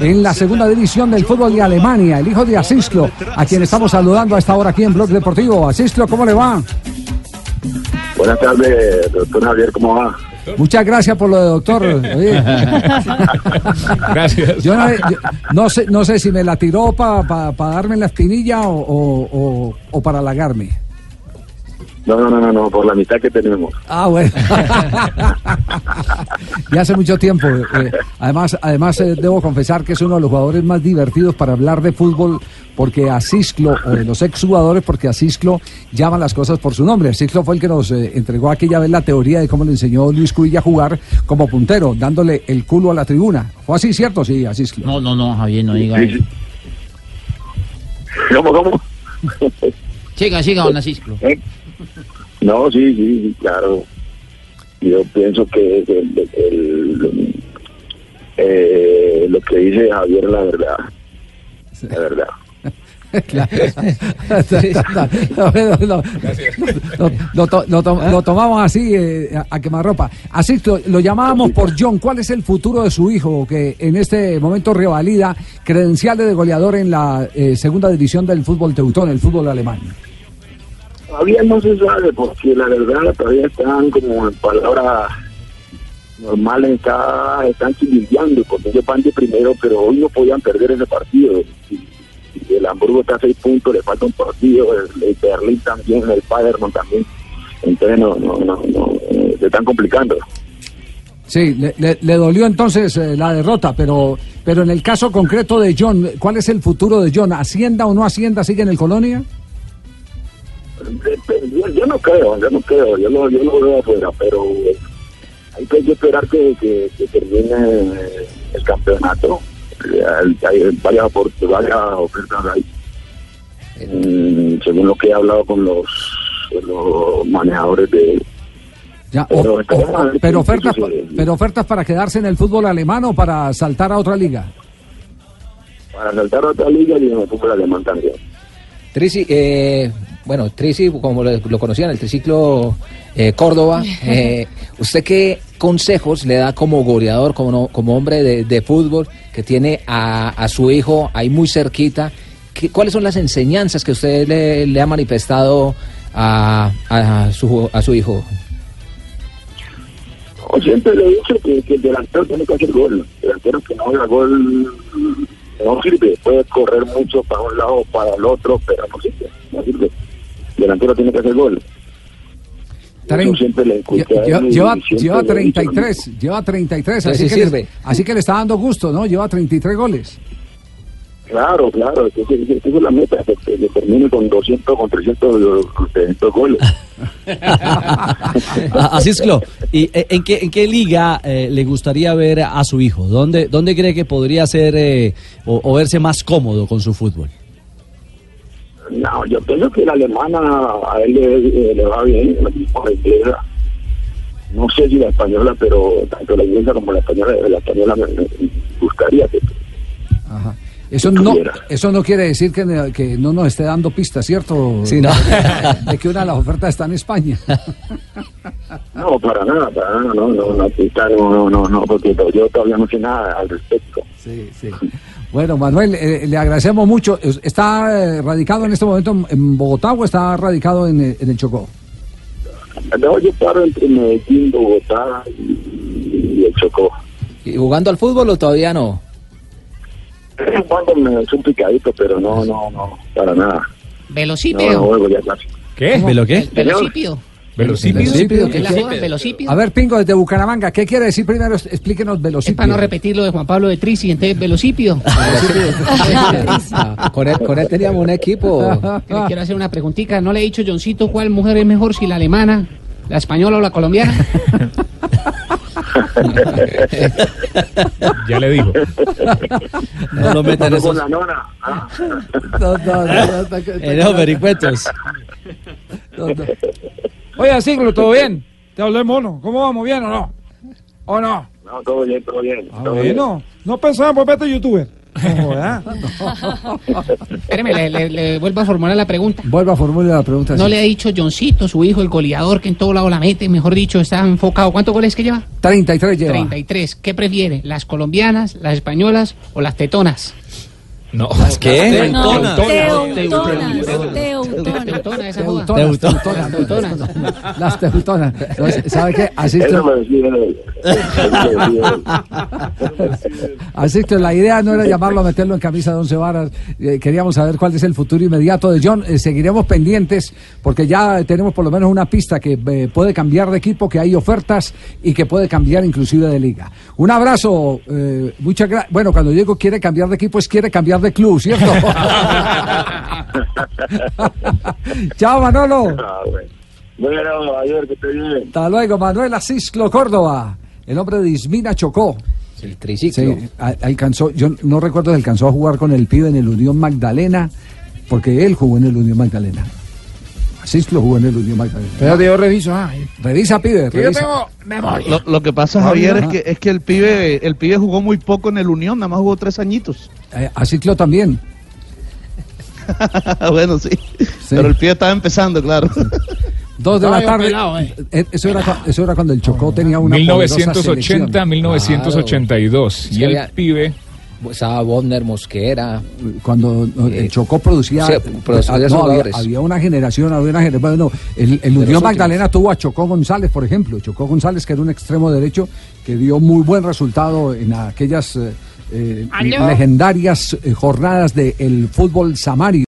en la segunda división del fútbol de Alemania, el hijo de Asislo, a quien estamos saludando a esta hora aquí en Blog Deportivo. Asislo, ¿cómo le va? Buenas tardes, doctor Javier, ¿cómo va? Muchas gracias por lo de doctor. Oye. Gracias. Yo no, yo no sé, no sé si me la tiró para darme la espinilla o, o- o- o para halagarme. No, no, no, no, no, por la mitad que tenemos. Ah, bueno. ya hace mucho tiempo. eh, además, además eh, debo confesar que es uno de los jugadores más divertidos para hablar de fútbol, porque a Cisclo, o de los exjugadores, porque a Cisclo llama las cosas por su nombre. Cisclo fue el que nos eh, entregó aquella vez la teoría de cómo le enseñó Luis Cuilla a jugar como puntero, dándole el culo a la tribuna. ¿Fue así, cierto? Sí, a Cisclo. No, no, no, Javier, no diga Sí, eso. sí. ¿Cómo, cómo? Siga, siga, don Asisclo. No, sí, sí, sí, claro. Yo pienso que el- el- eh, lo que dice Javier es la verdad. La verdad. Lo- lo- lo to- lo to- lo tomamos así eh, a, a quemarropa. Así lo, lo llamábamos por John. ¿Cuál es el futuro de su hijo que en este momento revalida credenciales de goleador en la eh, segunda división del fútbol teutón, el fútbol alemán? Todavía no se sabe porque la verdad todavía están como en palabras normales, está, están chivildeando porque ellos van de primero, pero hoy no podían perder ese partido. Y, el Hamburgo está a seis puntos, le falta un partido, el, el Berlín también, el Paderborn también. Entonces no, no, no, no, eh, se están complicando. Sí, le dolió entonces eh, la derrota, pero, pero en el caso concreto de John, ¿cuál es el futuro de John? ¿Hacienda o no Hacienda sigue en el Colonia? Yo, yo no creo, yo no creo, yo lo, yo lo veo afuera, pero hay que esperar que, que, que termine el campeonato. Hay, hay varias, varias ofertas ahí. Mm, según lo que he hablado con los, los manejadores de... Ya, Pero o- o- ofertas, pero ofertas para quedarse en el fútbol alemán o para saltar a otra liga. Para saltar a otra liga y en el fútbol alemán también. Trisi, eh, bueno, Trisi, como lo, lo conocían, el triciclo eh, Córdoba, eh, ¿usted qué consejos le da como goleador, como, no- como hombre de, de fútbol que tiene a, a su hijo ahí muy cerquita? ¿Qué- ¿Cuáles son las enseñanzas que usted le, le ha manifestado a, a su, a su hijo? No, siempre le he dicho que, que el delantero tiene que hacer gol. El delantero que no haga gol no sirve. Puede correr mucho para un lado o para el otro, pero no sirve. No sirve. El delantero tiene que hacer gol. Siempre le lleva, lleva le he dicho lo 33, lleva 33, así Sí, que, sirve. le, así que le está dando gusto, ¿no? Lleva 33 goles. Claro, claro, esa es, la meta, que, que termine con 200, con 300, con 300 goles. Así es, Clo. ¿Y eh, en qué, en qué liga eh, le gustaría ver a su hijo? ¿Dónde, dónde cree que podría ser eh, o, o verse más cómodo con su fútbol? No, yo pienso que la alemana a él le, le va bien, la inglesa. No sé si la española, pero tanto la inglesa como la española, la española me, me gustaría que Ajá. Eso no, eso no quiere decir que, ne- que no nos esté dando pistas, ¿cierto? Sí, no. De que una de las ofertas está en España. no, para nada, para nada, no, no, no, no, no, no, no, porque yo todavía no sé nada al respecto. Sí, sí. Bueno, Manuel, eh, le agradecemos mucho. ¿Está eh, radicado en este momento en- Bogotá o está radicado en, eh, en el Chocó? No, yo paro entre Medellín, Bogotá y, y el Chocó. ¿Y ¿Jugando al fútbol o todavía no? De vez en cuando me es un picadito, pero no, no, no, para nada. No, no juego ya casi. ¿Qué? ¿De lo qué? Velocípido. ¿Velocípido? Velocípido, ¿qué Es la quiere- joda, velocípido. A ver, Pingo, desde Bucaramanga, ¿qué quiere decir primero? Explíquenos Es velocípedo. para no repetir lo de Juan Pablo de Trisi, entonces velocípido. Ah, con, él, con él teníamos un equipo. Le quiero hacer una preguntita. ¿No le he dicho, Johncito, cuál mujer es mejor, si la alemana, la española o la colombiana? Ya le digo. No lo meten Pasó esos con la nona. ah. No, no, no, no, no, en esos vericuetos. no, no. Oye, Siglo, ¿todo bien? Te hablé mono. ¿Cómo vamos? ¿Bien o no? ¿O no? No, todo bien, todo bien. Ah, todo bien. bueno. No pensaba en volverte youtuber. joda. Espéreme, le, le- le vuelvo a formular la pregunta. Vuelva a formular la pregunta. ¿No sí. le ha dicho Johncito, su hijo, el goleador, que en todo lado la mete? Mejor dicho, está enfocado. ¿Cuántos goles que lleva? 33 lleva. 33. ¿Qué prefiere? ¿Las colombianas, las españolas o las tetonas? No. ¿Qué? No, Teutonas. teutonas, teutonas. Teutona, Las teutonas. ¿Sabe qué? Así que la idea no era llamarlo a meterlo en camisa de once varas. Eh, queríamos saber cuál es el futuro inmediato de John. Eh, seguiremos pendientes porque ya tenemos por lo menos una pista que eh, puede cambiar de equipo, que hay ofertas y que puede cambiar inclusive de liga. Un abrazo. muchas gracias. Bueno, cuando digo quiere cambiar de equipo es quiere cambiar de club, ¿cierto? Chao, Manolo. Ah, bueno. Bueno, ayer que esté bien. Hasta luego, Manuel Asisclo Córdoba. El hombre de Ismina Chocó. El triciclo. Sí, alcanzó, yo no recuerdo si alcanzó a jugar con el pibe en el Unión Magdalena, porque él jugó en el Unión Magdalena. Asisclo jugó en el Unión Magdalena. Espérate, yo reviso. Ah, Revisa, pibe, yo revisa. tengo memoria. Lo, lo que pasa, Javier, es que, es que el pibe el pibe jugó muy poco en el Unión, nada más jugó tres añitos. Eh, también. bueno, sí. Pero el pibe estaba empezando, claro. Dos de la tarde. pelado, eh. Eh, Eso, era, eso era cuando el Chocó tenía una poderosa 1980, selección. 1982. Claro. Y el pibe Estaba Bonner, Mosquera. Cuando el Eh, Chocó producía, sí, producía ah, no, había, jugadores. había una generación, había una generación. Bueno, el, el De Unión Magdalena tuvo a Chocó González, por ejemplo. Chocó González, que era un extremo derecho que dio muy buen resultado en aquellas eh, eh, legendarias eh, jornadas del fútbol samario.